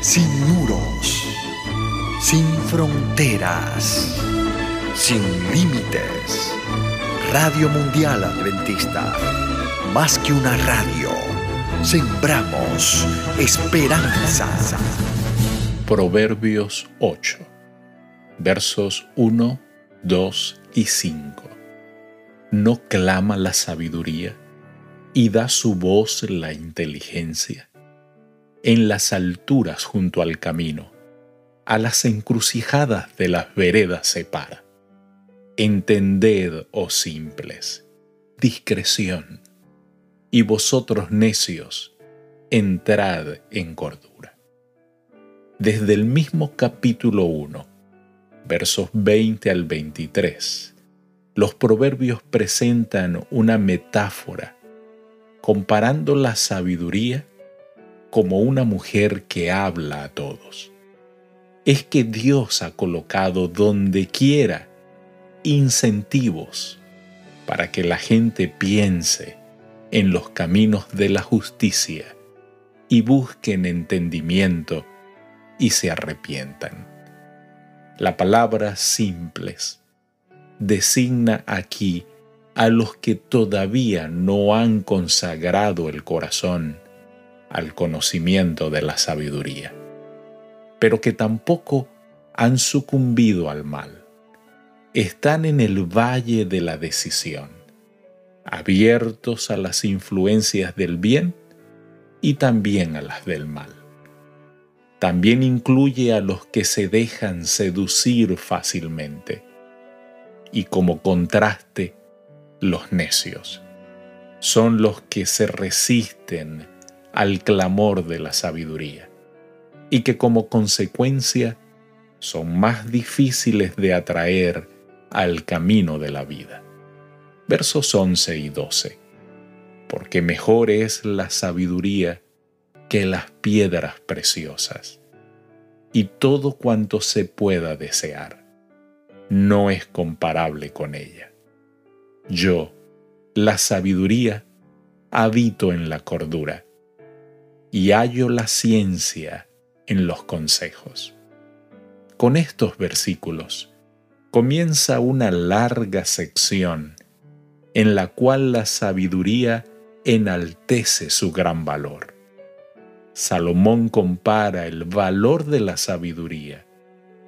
sin muros, sin fronteras, sin límites. Radio Mundial Adventista, más que una radio, sembramos esperanza. Proverbios 8, versos 1, 2 y 5. ¿No clama la sabiduría y da su voz la inteligencia? En las alturas junto al camino, a las encrucijadas de las veredas se para. Entended, oh simples, discreción, y vosotros necios, entrad en cordura. Desde el mismo capítulo 1, versos 20 al 23, los proverbios presentan una metáfora comparando la sabiduría como una mujer que habla a todos. Es que Dios ha colocado donde quiera incentivos para que la gente piense en los caminos de la justicia y busquen entendimiento y se arrepientan. La palabra simples designa aquí a los que todavía no han consagrado el corazón al conocimiento de la sabiduría, pero que tampoco han sucumbido al mal. Están en el valle de la decisión, abiertos a las influencias del bien y también a las del mal. También incluye a los que se dejan seducir fácilmente y como contraste, los necios. Son los que se resisten al clamor de la sabiduría y que como consecuencia son más difíciles de atraer al camino de la vida. Versos 11 y 12. Porque mejor es la sabiduría que las piedras preciosas, y todo cuanto se pueda desear no es comparable con ella. Yo, la sabiduría, habito en la cordura y hallo la ciencia en los consejos. Con estos versículos comienza una larga sección en la cual la sabiduría enaltece su gran valor. Salomón compara el valor de la sabiduría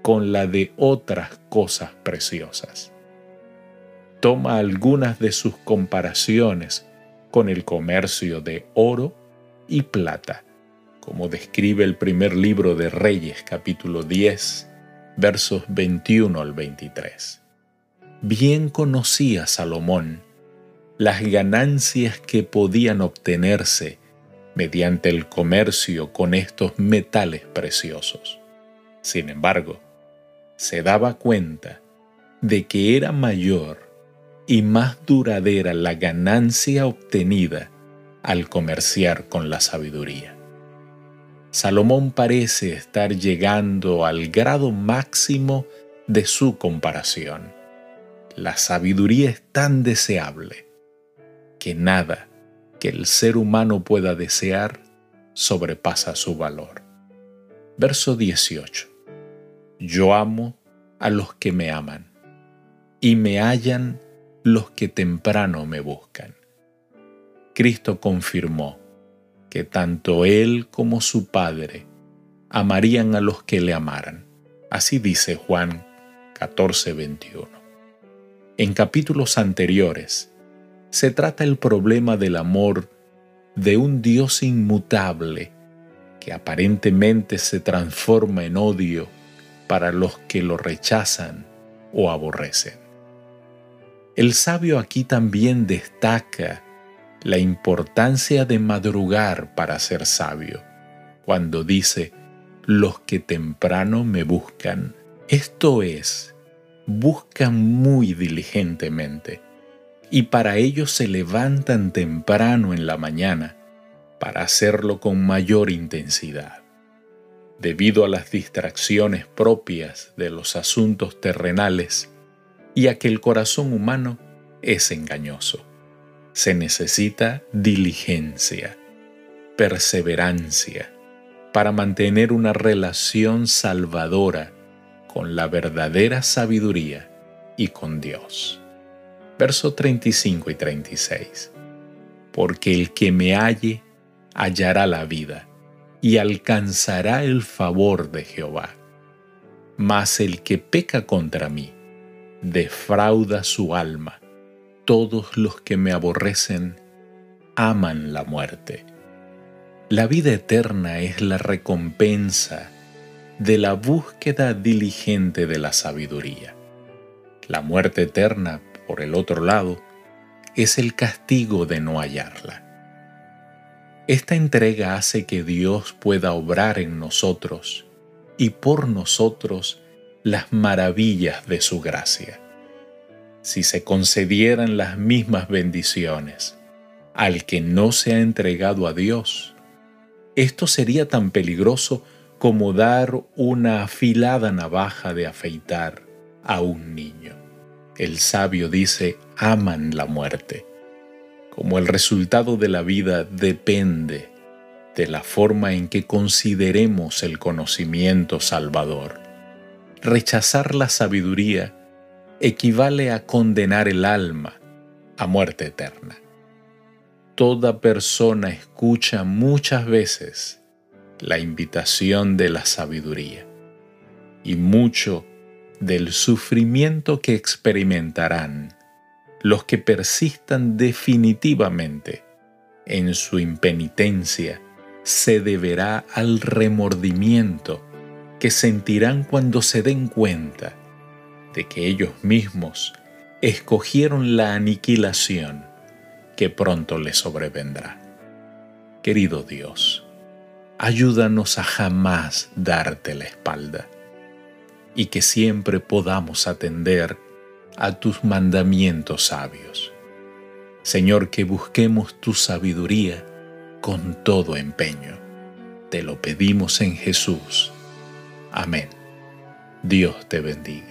con la de otras cosas preciosas. Toma algunas de sus comparaciones con el comercio de oro y plata, como describe el primer libro de Reyes capítulo 10, versos 21 al 23. Bien conocía Salomón las ganancias que podían obtenerse mediante el comercio con estos metales preciosos. Sin embargo, se daba cuenta de que era mayor y más duradera la ganancia obtenida al comerciar con la sabiduría. Salomón parece estar llegando al grado máximo de su comparación. La sabiduría es tan deseable que nada que el ser humano pueda desear sobrepasa su valor. Verso 18. Yo amo a los que me aman, y me hallan los que temprano me buscan. Cristo confirmó que tanto Él como su Padre amarían a los que le amaran. Así dice Juan 14:21. En capítulos anteriores se trata el problema del amor de un Dios inmutable que aparentemente se transforma en odio para los que lo rechazan o aborrecen. El sabio aquí también destaca la importancia de madrugar para ser sabio, cuando dice, los que temprano me buscan, esto es, buscan muy diligentemente, y para ello se levantan temprano en la mañana para hacerlo con mayor intensidad. Debido a las distracciones propias de los asuntos terrenales y a que el corazón humano es engañoso se necesita diligencia, perseverancia, para mantener una relación salvadora con la verdadera sabiduría y con Dios. Verso 35 y 36. Porque el que me halle hallará la vida y alcanzará el favor de Jehová. Mas el que peca contra mí, defrauda su alma. Todos los que me aborrecen aman la muerte. La vida eterna es la recompensa de la búsqueda diligente de la sabiduría. La muerte eterna, por el otro lado, es el castigo de no hallarla. Esta entrega hace que Dios pueda obrar en nosotros y por nosotros las maravillas de su gracia. Si se concedieran las mismas bendiciones al que no se ha entregado a Dios, esto sería tan peligroso como dar una afilada navaja de afeitar a un niño. El sabio dice, aman la muerte como el resultado de la vida depende de la forma en que consideremos el conocimiento salvador. Rechazar la sabiduría equivale a condenar el alma a muerte eterna. Toda persona escucha muchas veces la invitación de la sabiduría y mucho del sufrimiento que experimentarán los que persistan definitivamente en su impenitencia se deberá al remordimiento que sentirán cuando se den cuenta de que ellos mismos escogieron la aniquilación que pronto les sobrevendrá. Querido Dios, ayúdanos a jamás darte la espalda y que siempre podamos atender a tus mandamientos sabios. Señor, que busquemos tu sabiduría con todo empeño. Te lo pedimos en Jesús. Amén. Dios te bendiga.